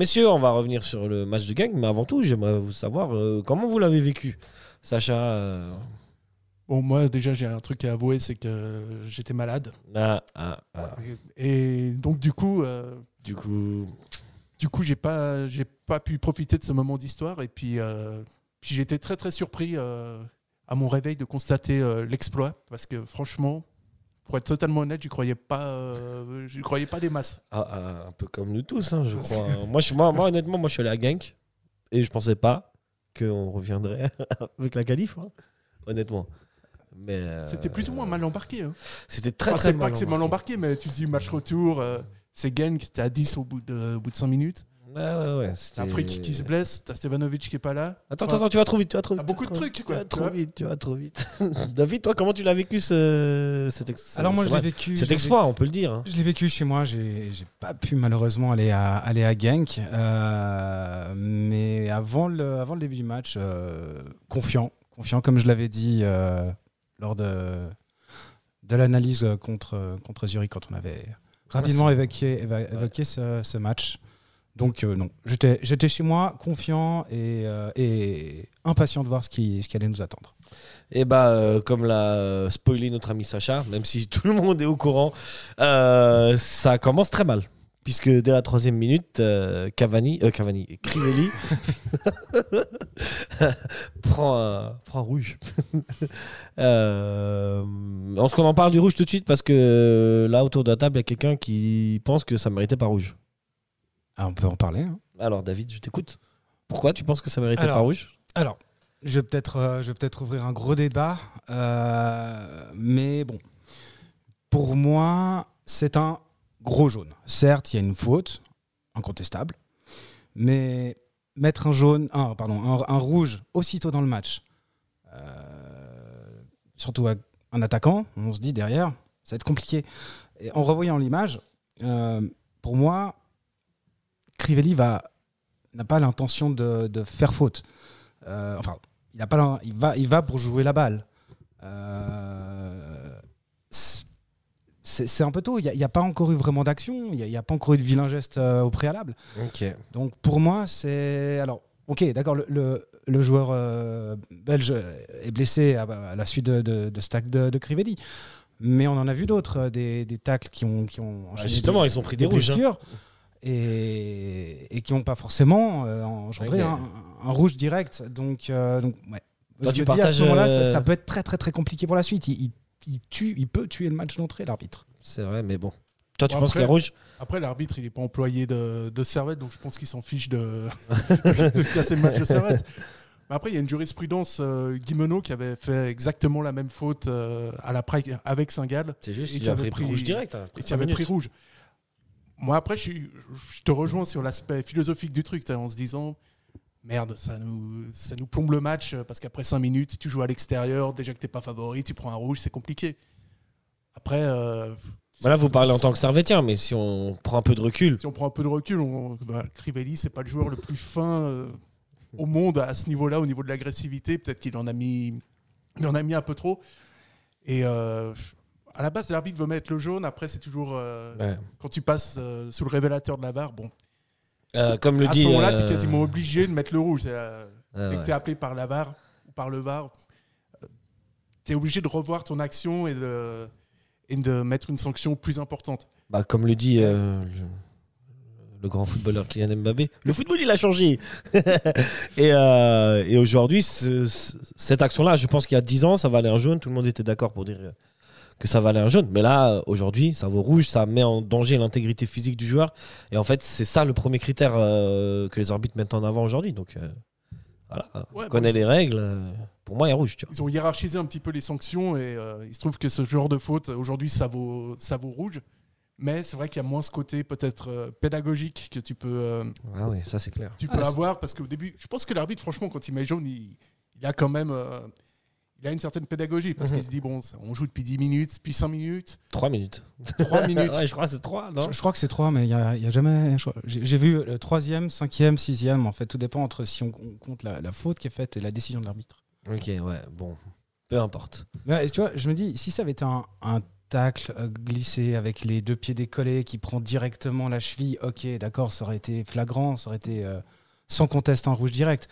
Messieurs, on va revenir sur le match de gang, mais avant tout, j'aimerais vous savoir euh, comment vous l'avez vécu. Sacha. euh, Bon, moi, déjà, j'ai un truc à avouer, c'est que j'étais malade. ah, ah, ah. Et donc, du coup, euh, Du coup, du coup, j'ai pas, j'ai pas pu profiter de ce moment d'histoire. Et puis, euh, puis j'ai été très, très surpris euh, à mon réveil de constater euh, l'exploit, parce que franchement, pour être totalement honnête, j'y croyais pas, euh, croyais pas des masses. ah, ah, un peu comme nous tous, hein, je crois. moi, je, moi, moi, honnêtement, moi, je suis allé à Genk et je pensais pas qu'on reviendrait avec la qualif, hein, honnêtement. Mais euh, C'était plus ou moins mal embarqué. hein. C'était très Enfin, très c'est pas mal que c'est mal embarqué, mais tu te dis match retour, euh, c'est Genk, t'es à 10 au bout de, au bout de 5 minutes. Ouais, ouais, ouais. C'était- un freak qui se blesse, t'as Stevanovic qui est pas là. Attends, attends, attends, tu vas trop vite, tu vas trop T'as beaucoup de vas trop- trucs, Tu quoi, vas tu trop vois. vite, tu vas trop vite. David, toi, comment tu l'as vécu ce, cet, ex- Alors moi, ce- je l'ai vécu. je cet l'ai exploit, on peut le dire. hein. Je l'ai vécu chez moi, j'ai j'ai pas pu malheureusement aller à, aller à Genk, euh, mais avant le, avant le début du match, euh, confiant, confiant comme je l'avais dit euh, lors de, de l'analyse contre, contre Zurich quand on avait rapidement évoqué, éva- évoqué ce, ce match. Donc euh, non, j'étais chez moi, confiant et, euh, et impatient de voir ce qui, ce qui allait nous attendre. Et bah, euh, comme l'a spoilé notre ami Sacha, même si tout le monde est au courant, ça commence très mal. Puisque dès la troisième minute, Cavani, Cavani, Crivelli prend, prend rouge. est-ce qu'on en parle du rouge tout de suite Parce que là, autour de la table, il y a quelqu'un qui pense que ça méritait pas rouge. Ah, on peut en parler. hein. Alors, David, je t'écoute. Pourquoi tu penses que ça méritait Alors, pas rouge? Alors, je vais peut-être euh, je vais peut-être ouvrir un gros débat, euh, mais bon, pour moi, c'est un gros jaune. Certes, il y a une faute incontestable, mais mettre un jaune, un, pardon, un, un rouge aussitôt dans le match, euh, surtout à un attaquant, on se dit derrière, ça va être compliqué. Et en revoyant l'image, euh, pour moi, Crivelli va n'a pas l'intention de, de faire faute. Euh, enfin, il, a pas, il, va, il va pour jouer la balle. Euh, c'est un peu tôt. Il n'y a, pas encore eu vraiment d'action. Il n'y a, pas encore eu de vilain geste euh, au préalable. Donc pour moi, c'est. Alors, ok, d'accord, le, le- le joueur belge est blessé à, à la suite de, de, de ce de, de Crivelli. Mais on en a vu d'autres, des, des tacles qui ont, qui ont enchaîné justement, des- ils ont pris des rouges, hein. Et, et qui n'ont pas forcément euh, engendré un, un rouge direct. Donc, euh, donc ouais. Toi, Je tu me dis, à partages, ce moment-là, ça, euh, ça peut être très très très compliqué pour la suite. Il, il- il tue, il peut tuer le match d'entrée, l'arbitre. C'est vrai, mais bon. Toi, tu Bon, penses qu'il a rouge? Après, l'arbitre, il n'est pas employé de, de Servette, donc je pense qu'il s'en fiche de, de casser le match de Servette. Mais après, il y a une jurisprudence, euh, Guimeno, qui avait fait exactement la même faute euh, à la Prague avec Saint-Gall C'est juste, Et il qui avait pris, rouge direct. hein, et qui avait pris rouge. Moi, après, je, suis- je te rejoins sur l'aspect philosophique du truc, en se disant merde, ça nous, ça nous plombe le match euh, parce qu'après 5 minutes, tu joues à l'extérieur, déjà que t'es pas favori, tu prends un rouge, c'est compliqué. Après. euh, Voilà, vous parlez en tant que servétien, mais si on prend un peu de recul, Si on prend un peu de recul, on, bah, Crivelli, c'est pas le joueur le plus fin euh, au monde à ce niveau-là, au niveau de l'agressivité. Peut-être qu'il en a mis, il en a mis un peu trop. Et euh, à la base, l'arbitre veut mettre le jaune. Après, c'est toujours euh, ouais. quand tu passes euh, sous le révélateur de la barre. Bon, Euh, comme le à dit. ce moment-là, euh, tu es quasiment obligé de mettre le rouge. Ah Dès que tu es appelé par la VAR ou par le VAR, tu es obligé de revoir ton action et de, et de mettre une sanction plus importante. Bah, comme le dit le, le grand footballeur Kylian Mbappé, le football il a changé. et euh, et aujourd'hui, ce- ce- cette action-là, je pense qu'il y a 10 ans, ça valait un jaune. Tout le monde était d'accord pour dire que ça valait un jaune. Mais là, aujourd'hui, ça vaut rouge, ça met en danger l'intégrité physique du joueur. Et en fait, c'est ça le premier critère euh, que les arbitres mettent en avant aujourd'hui. Donc euh, voilà, Ouais, on connaît bon, les règles. euh, Pour moi, il y a rouge. Tu vois. Ils ont hiérarchisé un petit peu les sanctions et euh, il se trouve que ce genre de faute, aujourd'hui, ça vaut, ça vaut rouge. Mais c'est vrai qu'il y a moins ce côté peut-être euh, pédagogique que tu peux, euh, Ah oui, ça c'est clair. tu Ah, peux avoir. Parce qu'au début, je pense que l'arbitre, franchement, quand il met jaune, il, il a quand même euh, il a une certaine pédagogie. Parce Mhm. qu'il se dit, bon, on joue depuis 10 minutes, puis 5 minutes, 3 minutes. 3 minutes. ouais, je crois que c'est 3, non Je, je crois que c'est trois, mais il n'y a, il y a jamais. J'ai vu le troisième, cinquième, sixième. En fait, tout dépend entre si on, on compte la, la faute qui est faite et la décision de l'arbitre. Ok, ouais, bon. Peu importe. Mais tu vois, je me dis, si ça avait été un, un tacle euh, glissé avec les deux pieds décollés qui prend directement la cheville, ok, d'accord, ça aurait été flagrant, ça aurait été euh, sans conteste un rouge direct.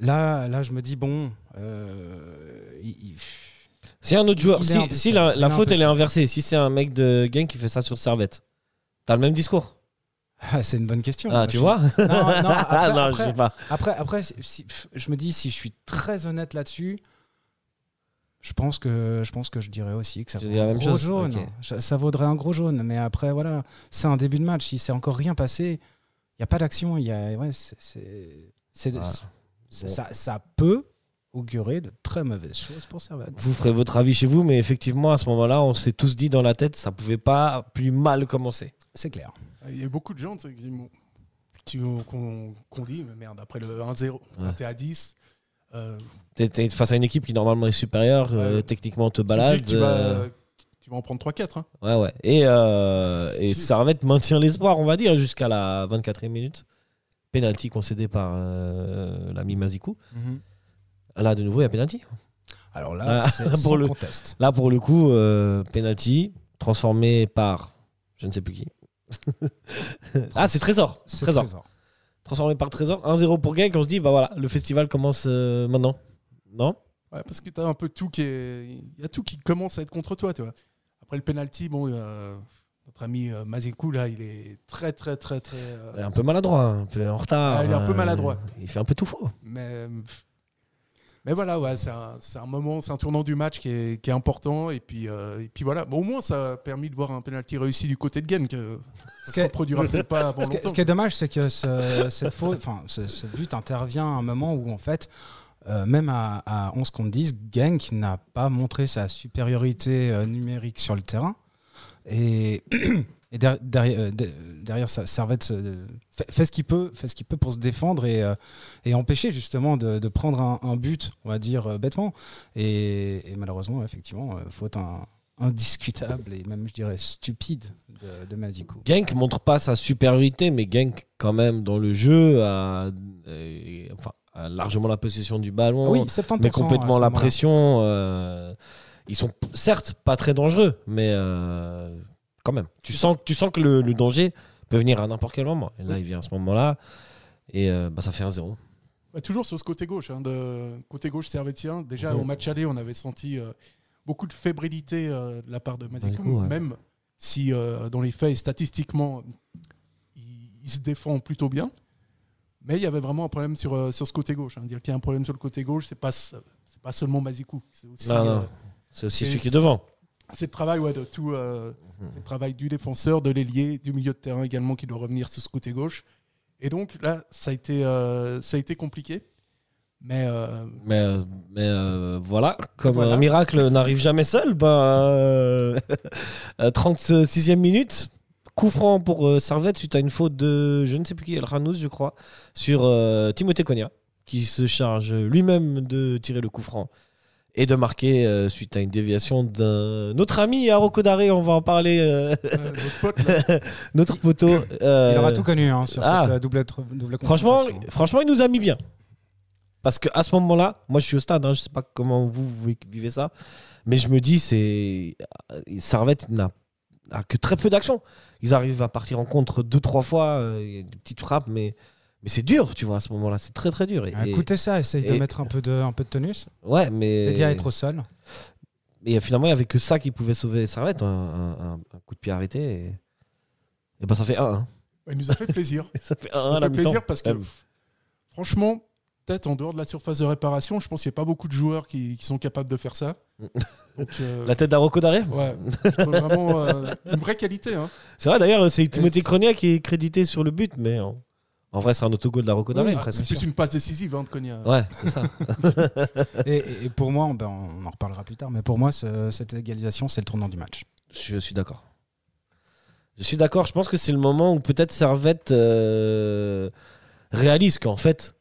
Là, là, je me dis, bon. Euh, il- il- Si un autre joueur, Il si, la, Il faute elle est inversée, si c'est un mec de gang qui fait ça sur Servette, t'as le même discours? Ah, c'est une bonne question. Ah, tu je- vois? Non, non, après, Ah, non, après- je sais pas. Après, si- je me dis, si je suis très honnête là-dessus, je pense que je pense que je dirais aussi que ça la un gros chose, jaune. Ça, vaudrait un gros jaune. Mais après, voilà, c'est un début de match. Si c'est encore rien passé, il n'y a pas d'action. Il y a, ouais, c'est, Ah, bon. ça, ça peut augurer de très mauvaises choses pour Servette. Vous ferez votre avis chez vous, mais effectivement, à ce moment-là, on s'est tous dit dans la tête, ça pouvait pas plus mal commencer. C'est clair. Il y a beaucoup de gens qui qu'on qu'on dit, mais merde, après le 1-0, quand t'es à 10, euh, T'es face à une équipe qui normalement est supérieure, euh, Ouais. techniquement te balade. que tu vas, euh, tu vas en prendre 3-4. Hein. Ouais, ouais. Et, euh, et Servette maintient l'espoir, on va dire, jusqu'à la 24e minute. Penalty concédé par euh, l'ami Mazikou. Là, de nouveau, il y a penalty. Alors là, Ah, c'est pour le- conteste. Là, pour le coup, euh, penalty transformé par je ne sais plus qui. ah, c'est Trésor. Trésor. Trésor. Transformé par Trésor. 1-0 pour Genk. On se dit, bah voilà, le festival commence euh, maintenant. Non? Ouais, parce que tu as un peu tout qui est. Il y a tout qui commence à être contre toi, tu vois. Après le penalty, bon, euh, notre ami euh, Mazikou, là, il est très, très, très, très. euh, Il est Un peu maladroit, un peu en retard. Ah, il est un peu maladroit. Il fait un peu tout faux. Mais, mais voilà, ouais, c'est un, moment, c'est un tournant du match qui est, qui est important. Et puis, euh, et puis voilà, Bon, au moins ça a permis de voir un penalty réussi du côté de que Ça Ce qui reproduira pas avant Ce longtemps. ce qui est dommage, c'est que ce, cette faute, ce but intervient à un moment où, en fait, euh, même à, à 11 contre 10, Genk n'a pas montré sa supériorité euh, numérique sur le terrain. Et, et der- derrière, euh, de- derrière ça, Servette se- fait, fait ce qu'il peut, fait ce qu'il peut pour se défendre et, euh, et empêcher justement de, de prendre un, un but, on va dire euh, bêtement. Et, et malheureusement, effectivement, euh, faute un- indiscutable et même, je dirais, stupide de, de Mazikou. Genk montre pas sa supériorité, mais Genk, quand même, dans le jeu, a, euh, enfin, a largement la possession du ballon, Oui, 70% mais complètement la pression. euh, ils sont certes pas très dangereux, mais euh, quand même. Tu sens, tu sens que le, le danger peut venir à n'importe quel moment. Et là, il vient à ce moment-là, et euh, bah, ça fait un 0 Ouais, toujours sur ce côté gauche, hein, de côté gauche servétien. Déjà au match aller, on avait senti euh, beaucoup de fébrilité euh, de la part de Mazikou, ouais. même si dans les faits, statistiquement, il, il se défend plutôt bien. Mais il y avait vraiment un problème sur, sur ce côté gauche. hein. Dire qu'il y a un problème sur le côté gauche, c'est pas c'est pas seulement Mazikou, c'est aussi aussi celui qui est devant. C'est le travail ouais, de tout. euh, Mhm. c'est le travail du défenseur, de l'ailier, du milieu de terrain également qui doit revenir sur ce côté gauche. Et donc là, ça a été, euh, ça a été compliqué. Mais euh, Mais, mais euh, voilà, comme Voilà. un miracle n'arrive jamais seul, bah, euh, 36e minute, coup franc pour Servette suite à une faute de je ne sais plus qui, El Ranous, je crois, sur Timothée Cogna, qui se charge lui-même de tirer le coup franc et de marquer euh, suite à une déviation d'un autre ami à on va en parler, euh, euh, notre pote, notre poteau. euh, Il aura tout connu hein, sur ah. cette euh, double, double Franchement, franchement, il nous a mis bien. Parce qu'à ce moment-là, moi je suis au stade, hein, je sais pas comment vous, vous vivez ça, mais je me dis, c'est Servette n'a a que très peu d'action. Ils arrivent à partir en contre deux, trois fois, euh, il y a des petites frappes, mais, mais c'est dur, tu vois, à ce moment-là, c'est très très dur. Et, Ah, Écoutez ça, essaye de et- mettre un peu de, un peu de tonus. ouais, mais Média être au sol. et finalement, il n'y avait que ça qui pouvait sauver Servette, un, un- un- un coup de pied arrêté. Et, et ben, ça fait 1-1. il nous a fait plaisir. Ça fait 1-1 Ça à la fait mi-temps. plaisir parce que, Euh, franchement, peut-être en dehors de la surface de réparation, je pense qu'il n'y a pas beaucoup de joueurs qui, qui sont capables de faire ça. Donc, euh, La tête d'Arocco derrière? Ouais, vraiment euh, une vraie qualité. Hein. C'est vrai d'ailleurs, c'est Timothée Cronia qui est crédité sur le but, mais en vrai, c'est un autogol de la Rocco Ah, presque. c'est plus une passe décisive hein, de Konya. Ouais, c'est ça. Et, pour moi, ben, on en reparlera plus tard, mais pour moi, ce- cette égalisation, c'est le tournant du match. Je, je suis d'accord. Je suis d'accord. Je pense que c'est le moment où peut-être Servette euh, réalise qu'en fait,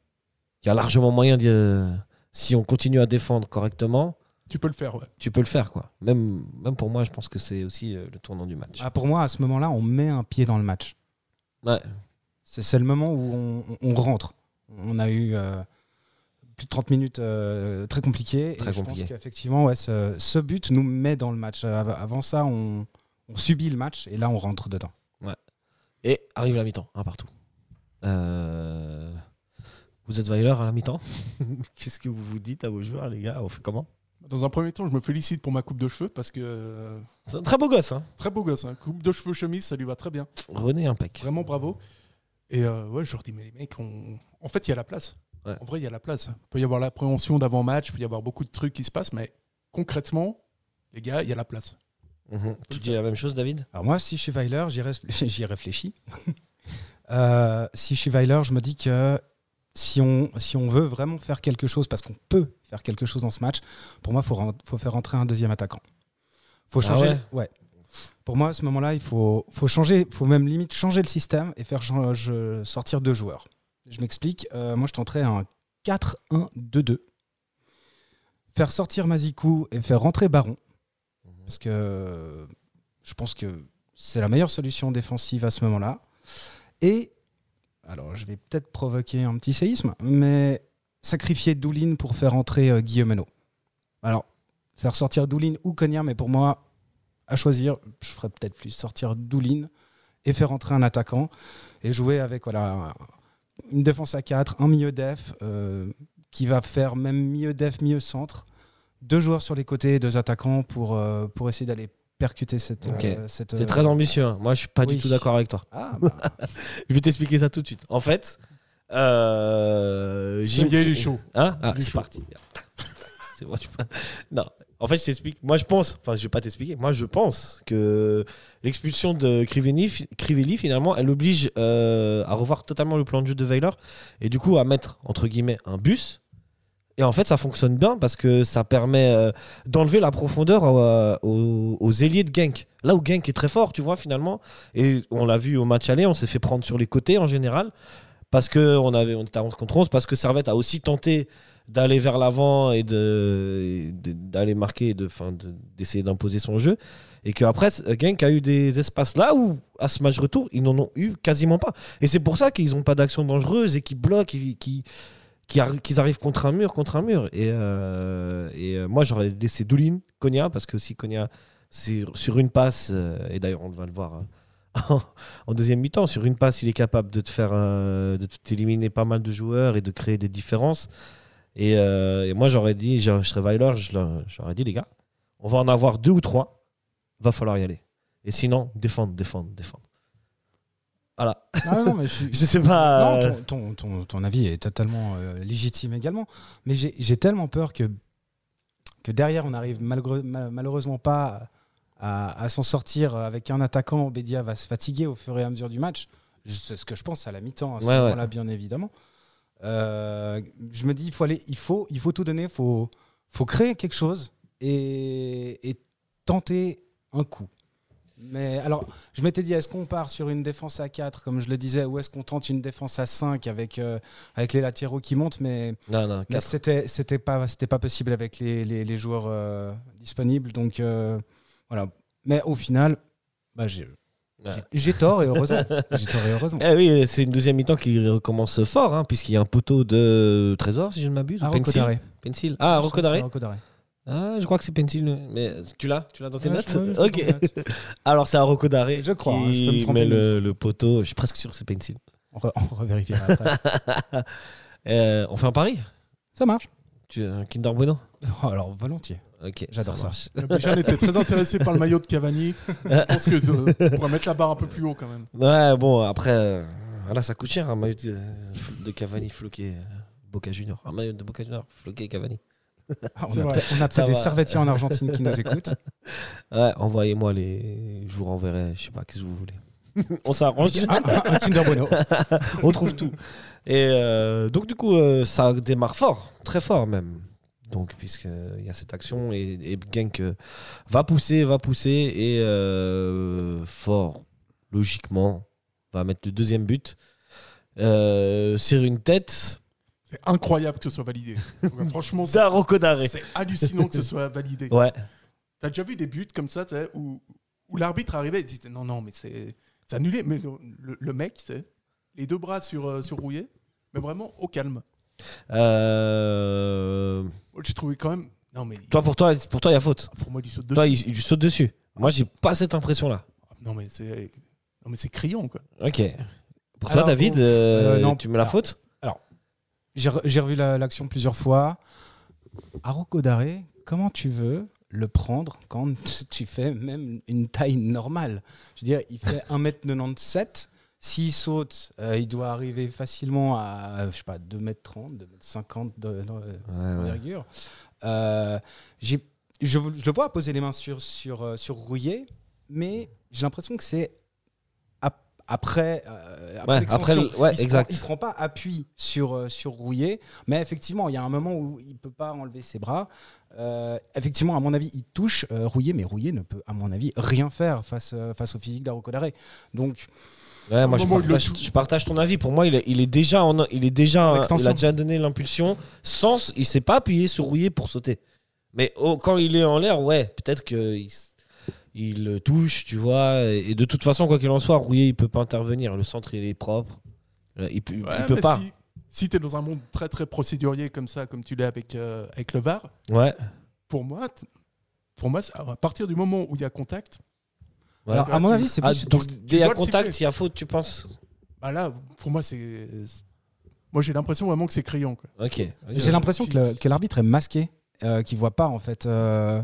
il y a largement moyen de. Si on continue à défendre correctement, Tu peux le faire, ouais. tu peux le faire. quoi. Même, même pour moi, je pense que c'est aussi euh, le tournant du match. Ah, pour moi, à ce moment-là, on met un pied dans le match. Ouais. C'est le moment où on, on rentre. On a eu euh, plus de 30 minutes euh, très compliquées. Très et je pense qu'effectivement, ouais, ce, ce but nous met dans le match. Av- Avant ça, on, on subit le match et là, on rentre dedans. Et arrive la mi-temps, un partout. Euh, Vous êtes Weiler à la mi-temps Qu'est-ce que vous vous dites à vos joueurs, les gars? On fait comment? Dans un premier temps, je me félicite pour ma coupe de cheveux parce que C'est un très beau gosse, hein très beau gosse. hein. Coupe de cheveux chemise, ça lui va très bien. René impec. Vraiment bravo. Et euh, ouais, je leur dis, mais les mecs, on- en fait, il y a la place. Ouais. En vrai, il y a la place. Il peut y avoir l'appréhension d'avant-match, il peut y avoir beaucoup de trucs qui se passent, mais concrètement, les gars, il y a la place. Mhm. Tu dis la même chose, David? Alors moi, si je suis Weiler, j'y réfl- j'y réfléchis. Euh, si je suis Weiler, je me dis que si on, si on veut vraiment faire quelque chose, parce qu'on peut faire quelque chose dans ce match, pour moi, il faut, faut faire rentrer un deuxième attaquant. faut Ah changer. ouais? Ouais. Pour moi, à ce moment-là, il faut, faut changer, faut même limite changer le système et faire je- sortir deux joueurs. Je m'explique. Euh, moi, je tenterais un 4-1-2-2. Faire sortir Mazikou et faire rentrer Baron. Parce que je pense que c'est la meilleure solution défensive à ce moment-là. Et, alors je vais peut-être provoquer un petit séisme, mais sacrifier Doulin pour faire entrer euh, Guillaume Alors, faire sortir Doulin ou Cognac, mais pour moi, à choisir, je ferais peut-être plus sortir Doulin et faire entrer un attaquant et jouer avec voilà, une défense à 4, un milieu def euh, qui va faire même milieu def, milieu centre, deux joueurs sur les côtés, deux attaquants pour, euh, pour essayer d'aller percuter cette. Euh, cette C'est euh, très ambitieux. hein. Moi, je suis pas oui. du tout d'accord avec toi. Ah, bah, Je vais t'expliquer ça tout de suite. En fait, euh, Jim- y chaud. Hein? Ah, c'est parti. C'est pas- Non. En fait, je t'explique. Moi, je pense. Enfin, je vais pas t'expliquer. Moi, je pense que l'expulsion de Crivelli, fi- Crivelli, finalement, elle oblige euh, à revoir totalement le plan de jeu de Weiler et du coup à mettre entre guillemets un bus. Et en fait, ça fonctionne bien parce que ça permet euh, d'enlever la profondeur euh, aux, ailiers de Genk. Là où Genk est très fort, tu vois, finalement. Et on l'a vu au match aller, on s'est fait prendre sur les côtés en général. Parce qu'on on était à 11 contre 11, parce que Servette a aussi tenté d'aller vers l'avant et de- d'aller marquer, de, d'essayer d'imposer son jeu. Et qu'après, Genk a eu des espaces là où, à ce match retour, ils n'en ont eu quasiment pas. Et c'est pour ça qu'ils n'ont pas d'action dangereuse et qu'ils bloquent, qui, qu'ils arrivent contre un mur, contre un mur. Et, euh, et euh, moi, j'aurais laissé Doulin, Konya, parce que aussi Konya, sur une passe, euh, et d'ailleurs, on va le voir euh, en, deuxième mi-temps, sur une passe, il est capable de te faire, euh, de t'éliminer pas mal de joueurs et de créer des différences. Et, euh, et moi, j'aurais dit, je, je serais Weiler, j'aurais dit, les gars, on va en avoir deux ou trois, va falloir y aller. Et sinon, défendre, défendre, défendre. Voilà. ah non, mais je suis- Je sais pas. Non, euh, ton, ton, ton- ton avis est totalement euh, légitime également. Mais j'ai tellement peur que, que derrière, on n'arrive malgreu- mal- malheureusement pas à, à s'en sortir avec un attaquant. Bédia va se fatiguer au fur et à mesure du match. C'est ce que je pense à la mi-temps, à ce Ouais, ouais. moment-là, bien évidemment. Euh, je me dis, il faut, aller, il faut, il faut tout donner, il faut, faut créer quelque chose et, et tenter un coup. Mais alors, je m'étais dit, est-ce qu'on part sur une défense à 4, comme je le disais, ou est-ce qu'on tente une défense à 5 avec, euh, avec les latéraux qui montent Mais, Non, non, mais c'était c'était pas, c'était pas possible avec les, les, les joueurs euh, disponibles. Donc, voilà. Mais au final, bah, j'ai. J'ai- tort et heureusement. j'ai tort et heureusement. Eh oui, c'est une deuxième mi-temps qui recommence fort, hein, puisqu'il y a un poteau de Trésor, si je ne m'abuse. Ah. Daré. Pencil. Ah, Je Rocco sens que c'est Daré. Rocco Daré. Ah, je crois que c'est Pencil. Mais tu l'as Tu l'as dans tes notes je- ouais, je- Ok. Alors, c'est un Rocco Daré Je crois, hein, je peux me tromper, mais le, le poteau. Je suis presque sûr que c'est Pencil. On, re- on revérifiera après. Euh, on fait un pari? Ça marche. tu, un Kinder Bueno? Oh, alors, volontiers. Ok. J'adore ça. Bijan était très intéressé par le maillot de Cavani. Je pense que euh, on pourrait mettre la barre un peu plus haut quand même. Ouais, bon, après, euh, voilà, ça coûte cher un maillot de, de Cavani floqué euh, Boca Junior. Un maillot de Boca Junior floqué Cavani. Ah, on a on a Ça peut-être des servettiers en Argentine qui nous écoutent. Ouais, envoyez-moi les. Je vous renverrai, je sais pas, qu'est-ce que vous voulez. on s'arrange. un, un- un Kinder Bueno. on trouve tout. Et euh, donc, du coup, euh, ça démarre fort, très fort même. Donc, puisqu'il y a cette action et, et Genk euh, va pousser, va pousser et euh, fort, logiquement, va mettre le deuxième but euh, sur une tête C'est incroyable que ce soit validé. Franchement, c'est hallucinant que ce soit validé. Ouais, T'as déjà vu des buts comme ça, où, où l'arbitre arrivait et disait non, non, mais c'est annulé. Mais le, mec, les deux bras sur, euh, sur rouillé, mais vraiment au calme. Euh, Moi, J'ai trouvé quand même. Non, mais Toi, pour toi, pour toi, il y a faute. pour moi, il saute dessus. Toi, il, il saute dessus. Moi, j'ai pas cette impression-là. Non, mais c'est. Non, mais c'est criant, quoi. Ok. Pour Alors, toi, David, bon, euh, euh, non. tu mets la Alors, faute J'ai re- j'ai revu la- l'action plusieurs fois. Aroko Daré, comment tu veux le prendre quand tu fais même une taille normale? Je veux dire, il fait 1m97. S'il saute, euh, il doit arriver facilement à, je sais pas, 2m30, 2m50 de, de- Ouais, ouais. d'envergure. Euh, je, je le vois poser les mains sur, sur, euh, sur Rouillet, mais j'ai l'impression que c'est ap- après, euh, après Ouais, l'extension. après le- ouais, il exact. Prend, il prend pas appui sur, euh, sur Rouillet, mais effectivement, il y a un moment où il peut pas enlever ses bras. Euh, effectivement, à mon avis, il touche Rouillet, mais Rouillet ne peut, à mon avis, rien faire face, face au physique Daré. Donc, Ouais, moi, je partage, je partage ton avis. Pour moi, il est, il est déjà, en, il est déjà, il a déjà donné l'impulsion sans, il s'est pas appuyé sur rouillé pour sauter. Mais oh, quand il est en l'air, ouais, peut-être que il, il le touche, tu vois. Et, de toute façon, quoi qu'il en soit, rouillé, il peut pas intervenir. Le centre, il est propre. Euh, Il, peut- il Ouais, peut mais pas. Si, si tu es dans un monde très, très procédurier comme ça, comme tu l'es avec, euh, avec le VAR, Ouais. pour moi, pour moi, à partir du moment où il y a contact. Alors, à mon avis, c'est Ah, plus. donc, dès à contact, il y a faute, tu penses bah là, pour moi, c'est. Moi, j'ai l'impression vraiment que c'est criant. Quoi. Ok. J'ai l'impression que l'arbitre est masqué, euh, qu'il voit pas en fait euh,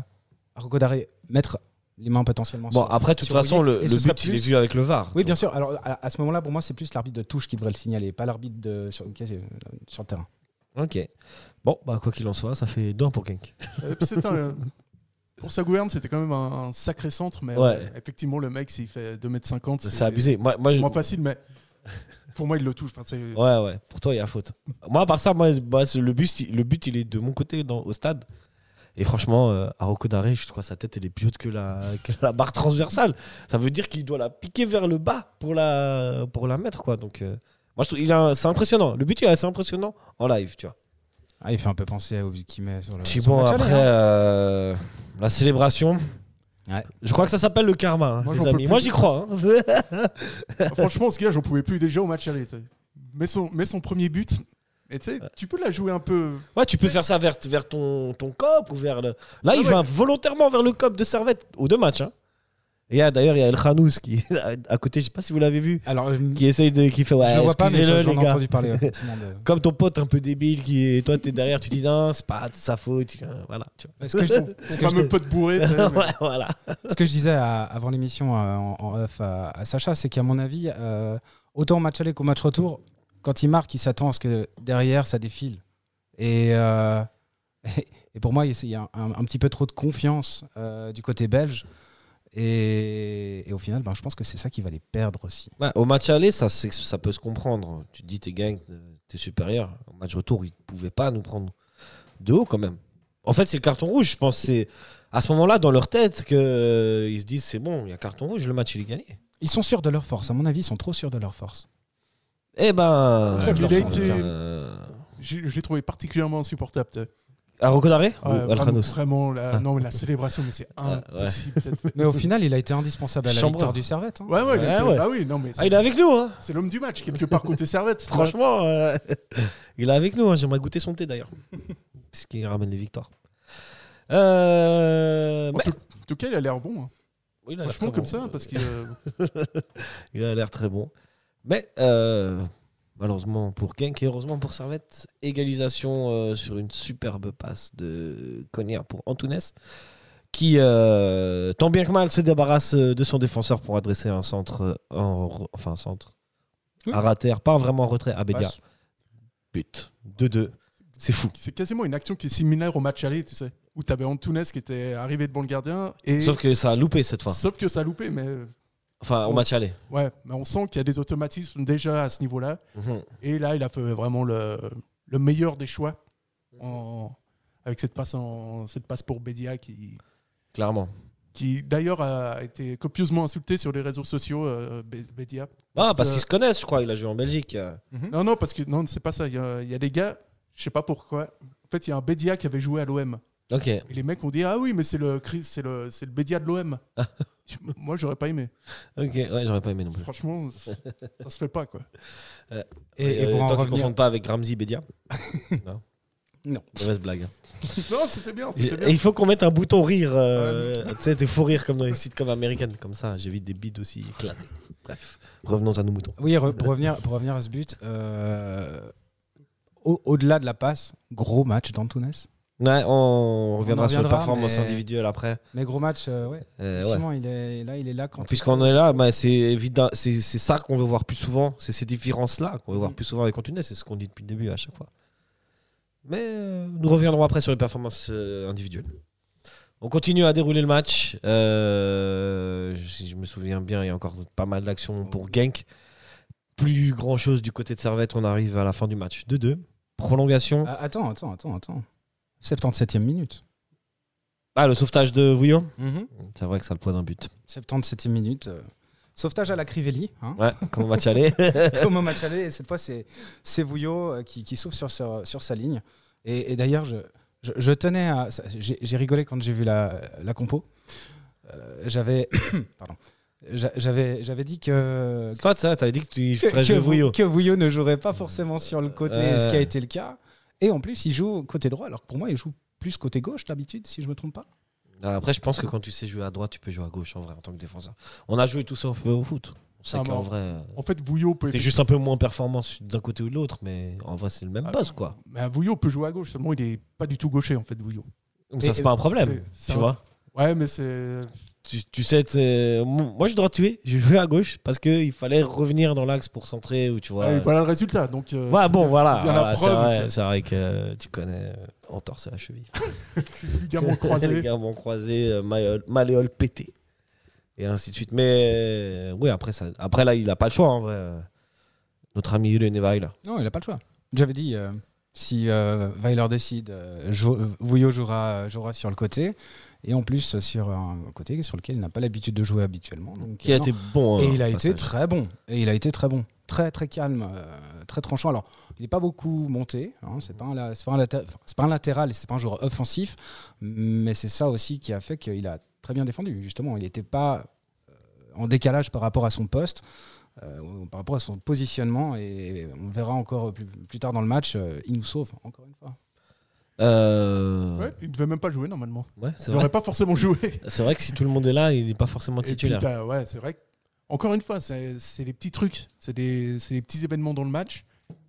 Daré mettre les mains potentiellement Bon, sur- après, de toute façon, le, le but, il est plus- vu avec le VAR. Oui, bien sûr. Alors à, à ce moment-là, pour moi, c'est plus l'arbitre de touche qui devrait le signaler, pas l'arbitre de sur, euh, le terrain. Ok. Bon, bah, quoi qu'il en soit, ça fait 2 pour Genk. Euh, c'est un- pour sa gouverne, c'était quand même un, un sacré centre, mais Ouais. euh, effectivement, le mec, s'il fait 2m50, C'est abusé. Moi, moi, C'est je- moins facile, mais pour moi, il le touche. Enfin, Ouais, ouais. Pour toi, il y a faute. Moi, à part ça, moi, bah, le, but, il- le but, il est de mon côté dans, au stade. Et franchement, euh, Aroko Daré, je crois que sa tête, elle est plus haute que la, que la barre transversale. Ça veut dire qu'il doit la piquer vers le bas pour la, pour la mettre, quoi. Donc, euh, moi, je trouve c'est impressionnant. Le but, il est assez impressionnant en live, tu vois. Ah, il fait un peu penser au but qu'il met sur le. Sur le bon, match après, aller, hein. euh, la célébration. Ouais. Je crois que ça s'appelle le karma, hein, Moi, les j'en peux amis. plus. Moi, j'y crois. hein. Franchement, ce gars, j'en pouvais plus déjà au match aller. tu sais. Mais son, mais son premier but, et tu sais, tu peux la jouer un peu. Ouais, tu peux faire ça vers, vers ton, ton cop ou vers le. Là, Ah il ouais. va volontairement vers le cop de Servette aux deux matchs. hein. Et il y a- d'ailleurs, il y a El Khanous qui à- côté, je sais pas si vous l'avez vu, Alors, je qui essaye de. qui fait ouais, le vois pas, mais j'en les ai gars. entendu parler. De... Comme ton pote un peu débile qui est. Toi, t'es derrière, tu dis non, c'est pas de sa faute. Voilà. Tu Ce que je, ce que je- fameux pote bourré. vois. ouais, voilà. ce que je disais à- avant l'émission euh, en, en off à, à Sacha, c'est qu'à mon avis, euh, autant au match aller qu'au match retour, quand il marque, il s'attend à ce que derrière ça défile. Et, euh, et pour moi, il y a un, un petit peu trop de confiance euh, du côté belge. Et, et au final, ben, je pense que c'est ça qui va les perdre aussi. Ouais, au match aller, ça, ça peut se comprendre. Tu te dis, t'es gang, t'es supérieur. Au match retour, ils ne pouvaient pas nous prendre de haut quand même. En fait, c'est le carton rouge. Je pense que c'est à ce moment-là, dans leur tête, qu'ils se disent, c'est bon, il y a carton rouge, le match, il est gagné. Ils sont sûrs de leur force. À mon avis, ils sont trop sûrs de leur force. Eh ben. Euh, euh, Je l'ai trouvé particulièrement insupportable. À Rocco Daré Ouais, Ou vraiment, la, Ah. non, mais la célébration, mais c'est ouais. impossible. Mais au final, il a été indispensable à la Chambreur. victoire du Servette. hein. Ouais, ouais, il Ouais, était- ouais. bah oui, non, mais Ah, c'est- il est avec nous, hein c'est l'homme du match, quelque part côté servette. Franchement, euh, il est avec nous. hein. J'aimerais goûter son thé d'ailleurs. Puisqu'il ramène les victoires. Euh, En mais- tout, en tout cas, il a l'air bon. hein. Oui, il a l'air Franchement, très comme bon. ça, parce que euh, Il a l'air très bon. Mais euh, malheureusement pour Genk et heureusement pour Servette, égalisation euh, sur une superbe passe de Cognac pour Antunes, qui euh, tant bien que mal se débarrasse euh, de son défenseur pour adresser un centre, en, enfin un centre Oui. à rater, pas vraiment en retrait, à Bédia. Passe. But 2-2. C'est fou. c'est quasiment une action qui est similaire au match aller, tu sais, où tu avais Antunes qui était arrivé devant le gardien. Et... Sauf que ça a loupé cette fois. Sauf que ça a loupé, mais Enfin, au Ouais. match aller. ouais, mais on sent qu'il y a des automatismes déjà à ce niveau-là. Mhm. Et là, il a fait vraiment le, le meilleur des choix en- avec cette passe, en, cette passe pour Bédia qui, Clairement. qui d'ailleurs a été copieusement insulté sur les réseaux sociaux, euh, Bé- Bédia. Ah, parce qu'ils se connaissent, je crois. Il a joué en Belgique. euh. Non, non, parce que non, c'est pas ça. Il y, a, il y a des gars, je sais pas pourquoi. En fait, il y a un Bédia qui avait joué à l'OM Ok. Et les mecs ont dit Ah oui, mais c'est le, Chris- c'est le, c'est le Bédia de l'OM. Moi, j'aurais pas aimé. Ok, ouais, j'aurais pas aimé non plus. Franchement, ça se fait pas, quoi. Et, et Euh, pour en tant qu'ils revenir, pas avec Ramsey Bedia. non. Non. Mauvaise blague. Non, c'était bien, Et c'était bien. il faut qu'on mette un bouton rire. euh, tu sais, des faux rires comme dans les sitcoms américaines. Comme ça, j'évite des bides aussi éclatés. Bref, revenons à nos moutons. Oui, re- pour revenir, pour revenir à ce but, euh, au- au-delà de la passe, gros match d'Antunes. Ouais, on reviendra en sur performances mais- individuelles après. Mais gros match, euh, ouais. Euh, ouais. Il est là, il est là. Puisqu'on est là, bah, c'est évident, c'est ça qu'on veut voir plus souvent. C'est ces différences-là qu'on veut voir Mhm. plus souvent avec Antunes. C'est ce qu'on dit depuis le début à chaque fois. Mais euh, nous reviendrons après sur les performances euh, individuelles. On continue à dérouler le match. Si je me souviens bien, il y a encore pas mal d'actions pour Genk. Plus grand chose du côté de Servette. On arrive à la fin du match. 2-2. Prolongation. Ah, attends, attends, attends, attends. 77e minute. Ah, le sauvetage de Vouillon. Mhm. C'est vrai que ça a le poids d'un but. 77e minute. euh, Sauvetage à la Crivelli, hein, Ouais, comment match aller comme au match aller. Et cette fois, c'est c'est Vouillot euh, qui, qui sauve sur, sa- sur sa ligne. Et, et d'ailleurs, je, je, je tenais à. ça- J'ai j'ai rigolé quand j'ai vu la, la compo. Euh, J'avais. pardon. J'a- J'avais j'avais dit que. C'est quoi ça T'avais dit que tu que, ferais que jouer Vou- Vouillot. que Vouillot ne jouerait pas forcément sur le côté, Euh. ce qui a été le cas. Et en plus, il joue côté droit, alors que pour moi, il joue plus côté gauche d'habitude, si je me trompe pas. Après, je pense que quand tu sais jouer à droite, tu peux jouer à gauche en vrai en tant que défenseur. On a joué tout ça au au foot. On sait Ah, qu'en vrai, euh, En fait, Vouillot peut. t'es juste un peu moins performant d'un côté ou de l'autre, mais en vrai, c'est le même Ah, poste quoi. Mais un Vouillot peut jouer à gauche, seulement il est pas du tout gaucher, en fait, Vouillot. Donc ça, c'est pas un problème, C'est- c'est tu vois. Ouais, mais c'est. Tu, tu sais, moi je suis droitier, j'ai joué à gauche parce qu'il fallait revenir dans l'axe pour centrer ou tu vois. Ouais, voilà le résultat. Donc, euh, Ouais, c'est bon, bien- voilà. c'est voilà, vrai, que c'est vrai que euh, tu connais euh, entorse à la cheville. ligament croisé. Ligament croisé, euh, malléole, malléole pété. Et ainsi de suite. Mais euh, oui, après, ça, après là, il a pas le choix en vrai. euh, Notre ami Yule Nevail. Non, il n'a pas le choix. J'avais dit, euh, si euh, Weiler décide, euh, euh, Vouillot jouera, jouera sur le côté. Et en plus, sur un côté sur lequel il n'a pas l'habitude de jouer habituellement. Donc, Qui a euh, non. été bon. Et hein, il a été très bon. Et il a été très bon. Très, très calme. euh, très tranchant. Alors, il n'est pas beaucoup monté. Hein, c'est pas, pas, un latéral et c'est pas un joueur offensif. Mais c'est ça aussi qui a fait qu'il a très bien défendu. Justement, il n'était pas euh, en décalage par rapport à son poste. Euh, par rapport à son positionnement et on le verra encore plus, plus tard dans le match, euh, il nous sauve encore une fois. Euh, Ouais, il devait même pas jouer normalement. ouais, c'est Il n'aurait pas forcément joué. C'est vrai que si tout le monde est là, il n'est pas forcément Et puis, titulaire. ouais, c'est vrai. que- Encore une fois, c'est c'est des petits trucs, c'est des, c'est des petits événements dans le match.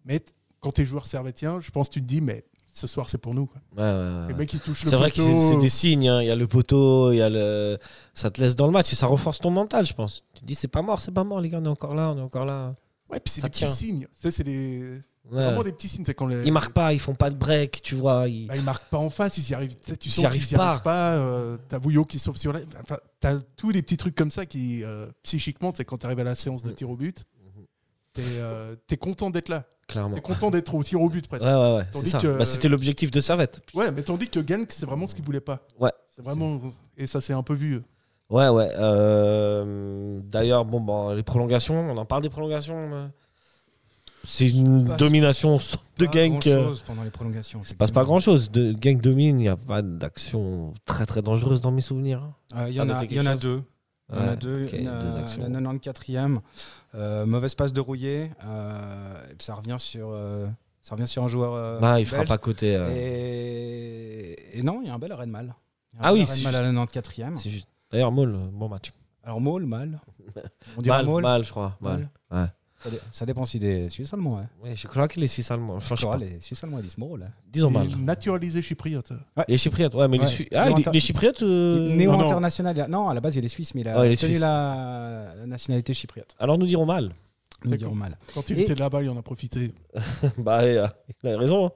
Mais quand tu es joueur servétien, je pense que tu te dis, mais ce soir c'est pour nous. quoi. Ouais, ouais. Les mecs qui touchent le C'est vrai que poteau. c'est des signes. hein. Il y a le poteau, il y a le. Ça te laisse dans le match et ça renforce ton mental, je pense. Tu te dis, c'est pas mort, c'est pas mort, les gars, on est encore là, on est encore là. Ouais, puis c'est des petits signes. C'est des... c'est Ouais. vraiment des petits signes. Quand les... Ils marquent pas, ils font pas de break, tu vois. ils- Bah, ils marquent pas en face, ils y arrivent. tu sais, Tu Ils sens qu'ils y pas. arrivent pas. euh, t'as Vouillot qui sauve sur la. Enfin, t'as tous les petits trucs comme ça qui, euh, psychiquement, quand tu arrives à la séance de tir au but, t'es euh, t'es content d'être là. Clairement. T'es content d'être au tir au but presque. Ouais, ouais, ouais, c'est Tandis ça. que- Bah, C'était l'objectif de Servette. Ouais, mais tandis que Genk, c'est vraiment ce qu'il voulait pas. Ouais. C'est vraiment. Et ça s'est un peu vu. Ouais, ouais. euh, D'ailleurs, bon, bah, les prolongations, on en parle des prolongations. euh. C'est une domination de Pas Genk. grand-chose pendant les prolongations. Il se passe pas grand chose. De Genk domine, il n'y a pas d'action très très dangereuse dans mes souvenirs. hein. Euh, Il y en Ah, a, y en a deux. Il y en a deux. ok, Une, deux euh, actions. la 94e, euh, mauvaise passe de Rouillé. euh, et puis ça revient sur, ça revient sur un joueur. euh, Ah, il frappe à côté. Et, et non, il y a un bel arrêt de mal. Ah oui, arrêt de c'est mal à la 94e. C'est juste. D'ailleurs, Maul, bon match. Alors, Maul, mal. On dirait Mal, Maul. mal, je crois. Mal. Ouais. Ça, dé- ça dépend si des Suisses allemands. Ouais. Oui, je crois qu'il est Suisse allemand. Enfin, je pas. les Suisses allemands, ils disent Maul. hein. Disons mal. Il est naturalisé chypriote. Les Chypriotes, ouais, mais les, Ouais. Su- ah, Les les, les Chypriotes. euh, Néo non, a- à la base, il est suisse, mais il a Ouais, tenu la, la nationalité chypriote. Alors nous dirons mal. Nous dirons mal. Quand il Et- était là-bas, il en a profité. bah, euh, il a raison.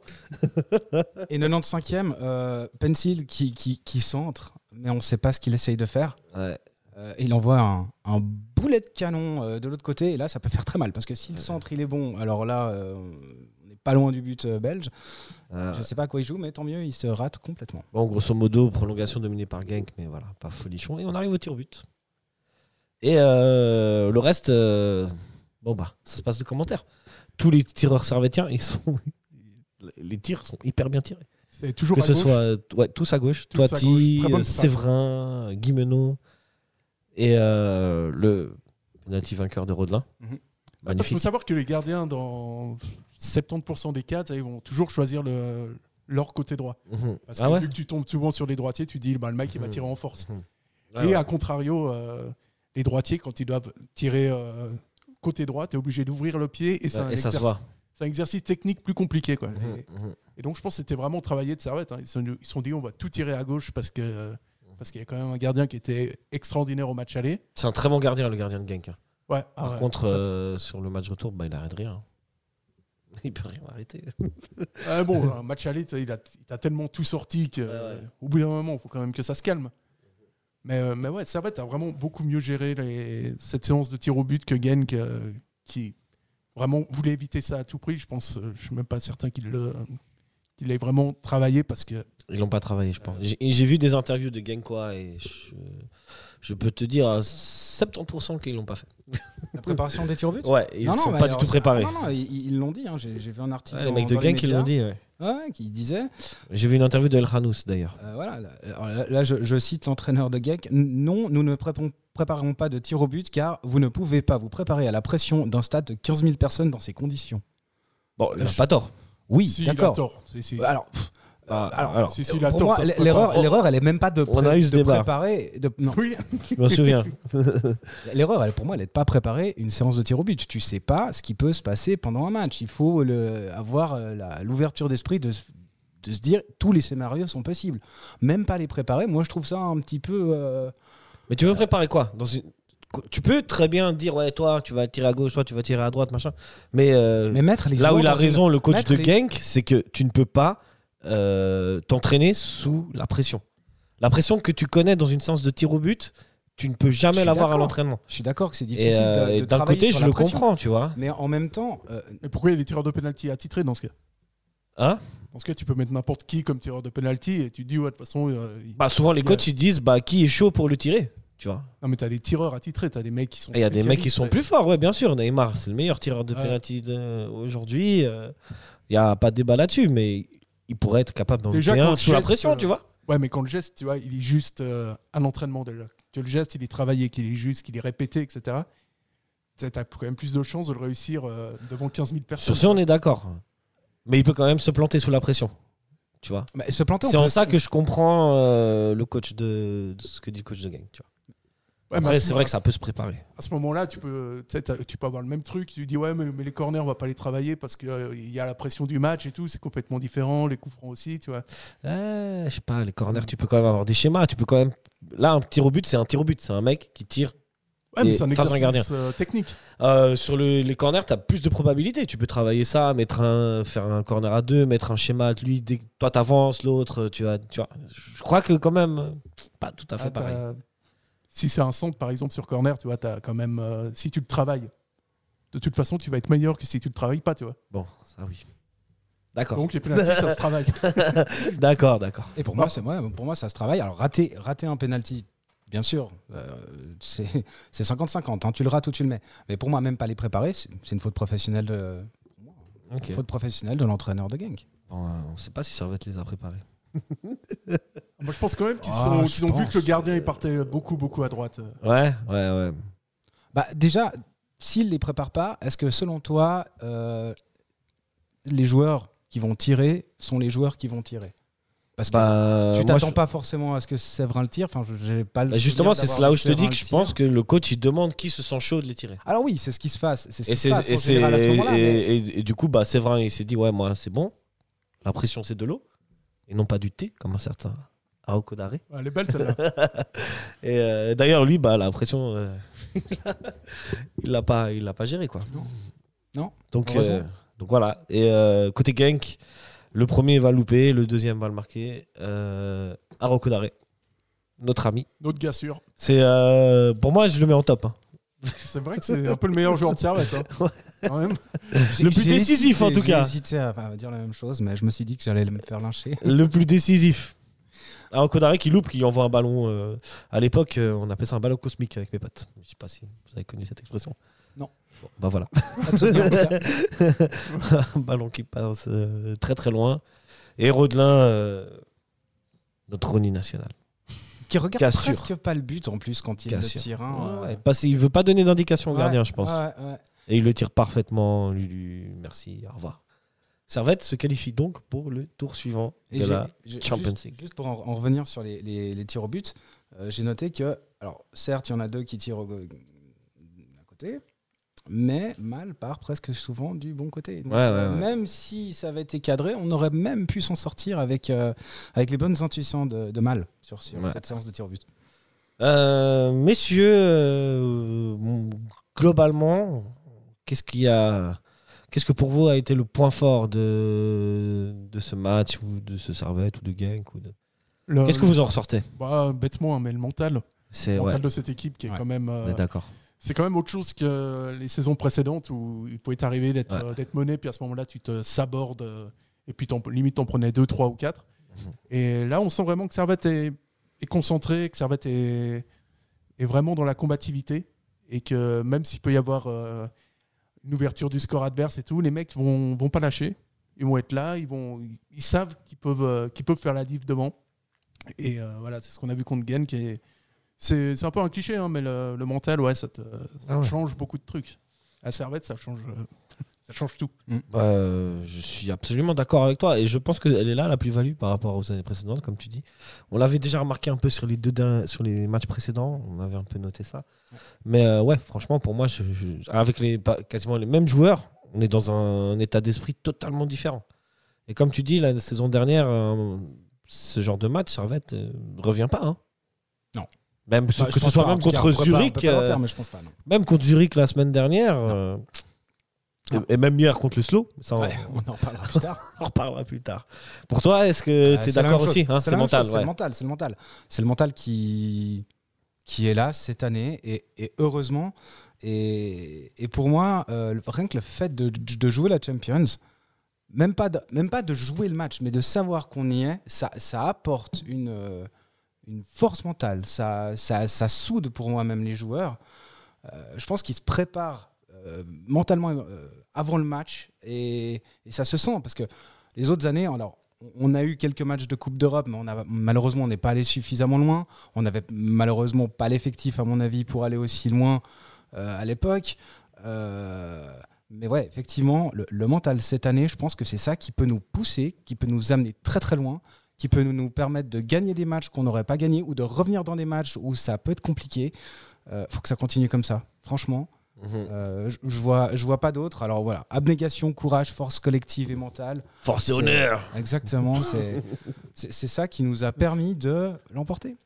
hein. Et 95e, euh, Pencil qui, qui, qui centre, mais on ne sait pas ce qu'il essaye de faire. Ouais. Euh, il envoie un, un boulet de canon euh, de l'autre côté, et là, ça peut faire très mal, parce que si le centre, il est bon, alors là, euh, on n'est pas loin du but euh, belge. Euh, Je ne sais pas à quoi il joue, mais tant mieux, il se rate complètement. Bon, grosso modo, prolongation dominée par Genk, mais voilà, pas folichon. Et on arrive au tir but. Et euh, le reste, euh, bon bah, ça se passe de commentaires. Tous les tireurs servétiens, ils sont, les tirs sont hyper bien tirés. C'est toujours Que à ce gauche. soit ouais, tous à gauche. Toiti. Séverin, Guimeno et euh, le penalty vainqueur de Rodelin. Mhm. Il faut savoir que les gardiens, dans 70% des cas, ils vont toujours choisir le, leur côté droit. Mhm. Parce que Ah ouais vu que tu tombes souvent sur les droitiers, tu dis bah, le mec il va Mhm. tirer en force. Et Ouais, ouais. à contrario, euh, les droitiers, quand ils doivent tirer euh, côté droit, tu es obligé d'ouvrir le pied et c'est un, Et ça se exercice- voit. c'est un exercice technique plus compliqué. Quoi. Et, et donc je pense que c'était vraiment travaillé de Servette. hein. Ils se sont, ils se sont dit on va tout tirer à gauche parce que Mhm. Parce qu'il y a quand même un gardien qui était extraordinaire au match aller. C'est un très bon gardien, le gardien de Genk. hein. Ouais, ah Par ouais, contre, euh, sur le match retour, bah, il arrête rien. Il peut rien arrêter. Ah bon, un match aller, tu il a, il a tellement tout sorti qu'au ouais. bout d'un moment, il faut quand même que ça se calme. Mais, euh, mais ouais, Servette a vraiment beaucoup mieux géré les- cette séance de tir au but que Genk, euh, qui vraiment voulait éviter ça à tout prix. Je pense, je suis même pas certain qu'il le- qu'il l'ait vraiment travaillé parce que Ils l'ont pas travaillé, je pense. J'ai j'ai vu des interviews de Genkoa et je, je peux te dire à 70% qu'ils l'ont pas fait. La préparation des tirs au but? Ouais, ils Non, non, sont pas du alors, tout préparés. Non, non, ils l'ont dit. hein. J'ai vu un article. Ouais, les dans- mecs de les Genk, ils l'ont dit. ouais. ouais, qui disait J'ai vu une interview de El Hanous d'ailleurs. Euh, voilà, là, alors là, là, je, je cite l'entraîneur de Geek. Non, nous ne préparons, préparerons pas de tir au but car vous ne pouvez pas vous préparer à la pression d'un stade de 15 000 personnes dans ces conditions. Bon, il a Je- pas tort. Oui, si, il a d'accord. tort. Si, si. Alors, pff, Ah, alors, Si, si, l'erreur, elle est même pas de, On a eu ce de débat. préparer. de- non, Oui, je me souviens. l'erreur, elle, pour moi, elle n'est pas préparer une séance de tir au but. Tu sais pas ce qui peut se passer pendant un match. Il faut le, avoir euh, la- l'ouverture d'esprit de, se- de se dire tous les scénarios sont possibles. Même pas les préparer. Moi, je trouve ça un petit peu. euh, Mais tu veux préparer quoi? Dans une... Tu peux très bien dire, ouais, toi, tu vas tirer à gauche, toi, tu vas tirer à droite, machin. Mais, euh, mais mettre les là où il a une- raison, le coach mettre de les- Genk, c'est que tu ne peux pas euh, t'entraîner sous la pression. La pression que tu connais dans une séance de tir au but, tu ne peux jamais l'avoir à l'entraînement. Je suis d'accord que c'est Et, difficile euh, de, et de d'un côté, sur je la le pression. comprends, tu vois. Mais en même temps, euh, mais pourquoi il y a des tireurs de penalty attitrés dans ce cas? Hein? Dans ce cas, tu peux mettre n'importe qui comme tireur de penalty et tu dis, ouais, de toute façon, euh, bah, souvent, les coachs, ils disent, bah, qui est chaud pour le tirer? Tu vois. non, mais t'as des tireurs attitrés, t'as des mecs qui sont. Il y a des mecs qui sont plus forts, ouais, bien sûr. Neymar, c'est le meilleur tireur de penalty aujourd'hui. euh, Il n'y a pas de débat là-dessus, mais il pourrait être capable d'en le sous la pression, euh, tu vois. Ouais, mais quand le geste, tu vois, il est juste euh, à l'entraînement déjà. Que le geste, il est travaillé, qu'il est juste, qu'il est répété, etc. Tu as quand même plus de chances de le réussir euh, devant 15 000 personnes. Sur ce, on est d'accord. Mais il peut quand même se planter sous la pression. Tu vois. bah, C'est en ça que je comprends euh, le coach de, de ce que dit le coach de gang. Tu vois. Ouais, Après, c'est vrai que ça peut se préparer. À ce moment-là, tu peux, tu peux avoir le même truc. Tu dis, ouais, mais, mais les corners, on va pas les travailler parce qu'il y a la pression du match et tout. C'est complètement différent. Les coups francs aussi, tu vois. Euh, je sais pas, les corners, tu peux quand même avoir des schémas. Tu peux quand même. Là, un tir au but, c'est un tir au but. C'est un mec qui tire. Ouais, mais c'est un exercice gardien. euh, technique. Euh, sur le- les corners, tu as plus de probabilités. Tu peux travailler ça, mettre un, faire un corner à deux, mettre un schéma. Lui, dès toi, t'avances, l'autre, tu vas. Tu vois. Je crois que quand même, euh, pas tout à fait Ah, pareil. Si c'est un centre, par exemple, sur corner, tu vois, as quand même. euh, si tu le travailles, de toute façon, tu vas être meilleur que si tu le travailles pas, tu vois. Bon, ça oui. D'accord. Donc les pénaltys, ça se travaille. D'accord, d'accord. Et pour moi, c'est moi, pour moi, ça se travaille. Alors rater, rater un penalty, bien sûr, euh, c'est c'est 50-50. hein. Tu le rates ou tu le mets. Mais pour moi, même pas les préparer, c'est une faute professionnelle de, Ok. une faute professionnelle de l'entraîneur de. Bon, euh, on sait pas si Servette les a préparés. Moi, je pense quand même qu'ils Ah, ont vu que le gardien il partait beaucoup, beaucoup à droite. Ouais, ouais, ouais. Bah, déjà, s'il les prépare pas, est-ce que selon toi, euh, les joueurs qui vont tirer sont les joueurs qui vont tirer? Parce que Bah, tu t'attends je- pas forcément à ce que Séverin le tire. Enfin, je- j'ai pas le bah, justement, c'est là où je te dis que je pense que le coach il demande qui se sent chaud de les tirer. Alors oui, c'est ce qui se passe. C'est ce Et, qui se passe et, en général à ce moment-là. et- mais- et- et du coup, bah, Séverin il s'est dit ouais, moi c'est bon. La pression c'est de l'eau et non pas du thé, comme un certain Aoko Dare. Ouais, Elle est belle celle-là. Et euh, d'ailleurs, lui, bah, la pression, euh, il l'a pas, il l'a pas géré quoi. Non. Non, Donc, heureusement. euh, donc voilà. Et côté Genk, le premier va louper, le deuxième va le marquer. Euh, Aoko Dare, notre ami. Notre gars sûr. C'est pour moi, je le mets en top. hein. C'est vrai que c'est un peu le meilleur joueur de Servette. Hein. Quand même. J'ai- Le plus décisif, hésité, en tout cas. J'ai hésité à, à dire la même chose, mais je me suis dit que j'allais me faire lyncher. le plus décisif. Aoko Dare qui loupe, qui envoie un ballon. euh, à l'époque, euh, on appelait ça un ballon cosmique avec mes potes. Je sais pas si vous avez connu cette expression. Non. Bon, bah voilà. Un ballon qui passe euh, très très loin. Et Rodelin, euh, notre Ronnie national. Qui regarde Cassure. presque pas le but en plus quand il le Cassure. tire. hein, Ouais, ouais. Parce qu'il veut pas donner d'indication au ouais, gardien, je pense. Et il le tire parfaitement. Lulu, merci, au revoir. Servette se qualifie donc pour le tour suivant Et de la Champions League. juste pour en, en revenir sur les, les- les tirs au but, euh, j'ai noté que, alors certes, il y en a deux qui tirent à côté, mais Mal part presque souvent du bon côté. Donc, Ouais, ouais, ouais. Même si ça avait été cadré, on aurait même pu s'en sortir avec, euh, avec les bonnes intuitions de, de Mal sur, cette séance de tir au but. Euh, messieurs, globalement, qu'est-ce qu'il y a Qu'est-ce que pour vous a été le point fort de, de ce match ou de ce Servette ou de Genk ou de... Le- Qu'est-ce que vous en ressortez? Bah, Bêtement, hein, mais le mental, C'est le ouais, mental de cette équipe qui est Ouais. quand même. euh, d'accord. c'est quand même autre chose que les saisons précédentes où il pouvait t'arriver d'être Ouais. euh, d'être mené, puis à ce moment-là, tu te sabordes euh, et puis limite t'en prenais deux, trois ou quatre. Mhm. Et là, on sent vraiment que Servette est, est concentré, que Servette est, est vraiment dans la combativité et que même s'il peut y avoir euh, une ouverture du score adverse et tout, les mecs vont, vont pas lâcher. Ils vont être là, ils, vont, ils savent qu'ils peuvent, euh, qu'ils peuvent faire la diff devant. Et euh, voilà, c'est ce qu'on a vu contre Gen qui est. C'est un peu un cliché, hein, mais le, le mental, ouais, ça, te, ça Ah ouais. change beaucoup de trucs. À Servette, ça change, euh, ça change tout. Bah, euh, je suis absolument d'accord avec toi et je pense qu'elle est là la plus-value par rapport aux années précédentes, comme tu dis. On l'avait déjà remarqué un peu sur les deux sur les matchs précédents, on avait un peu noté ça. Mais euh, ouais, franchement, pour moi, je- je- avec les, quasiment les mêmes joueurs, on est dans un, état d'esprit totalement différent. Et comme tu dis, la saison dernière, euh, ce genre de match, Servette euh, revient pas. hein. Non. Même Bah, que ce soit pas, même contre Zurich, peut pas le faire, mais je pense pas. non. même contre Zurich la semaine dernière, euh. Et, et même hier contre le Slow. Ça, on- Ouais, on en parlera plus tard. on en reparlera plus tard. Pour toi, est-ce que Euh, tu es d'accord aussi hein, C'est mental. ouais. C'est le mental, c'est le mental. C'est le mental qui, qui est là cette année et, et heureusement. Et, et pour moi, euh, rien que le fait de, de jouer la Champions, même pas, de, même pas de jouer le match, mais de savoir qu'on y est, ça, ça apporte une, euh, une force mentale. Ça, ça, ça soude pour moi même les joueurs. Euh, je pense qu'ils se préparent euh, mentalement euh, avant le match et, ça se sent parce que les autres années, alors on a eu quelques matchs de Coupe d'Europe, mais on a, malheureusement, on n'est pas allé suffisamment loin. On n'avait malheureusement pas l'effectif, à mon avis, pour aller aussi loin euh, à l'époque. Mais ouais, effectivement, le, le mental cette année, je pense que c'est ça qui peut nous pousser, qui peut nous amener très très loin, qui peut nous, permettre de gagner des matchs qu'on n'aurait pas gagnés ou de revenir dans des matchs où ça peut être compliqué. Faut que ça continue comme ça, franchement. Mhm. Euh, je, vois, je vois pas d'autre. Alors voilà, abnégation, courage, force collective et mentale. Force et honneur. Exactement, c'est ça qui nous a permis de l'emporter.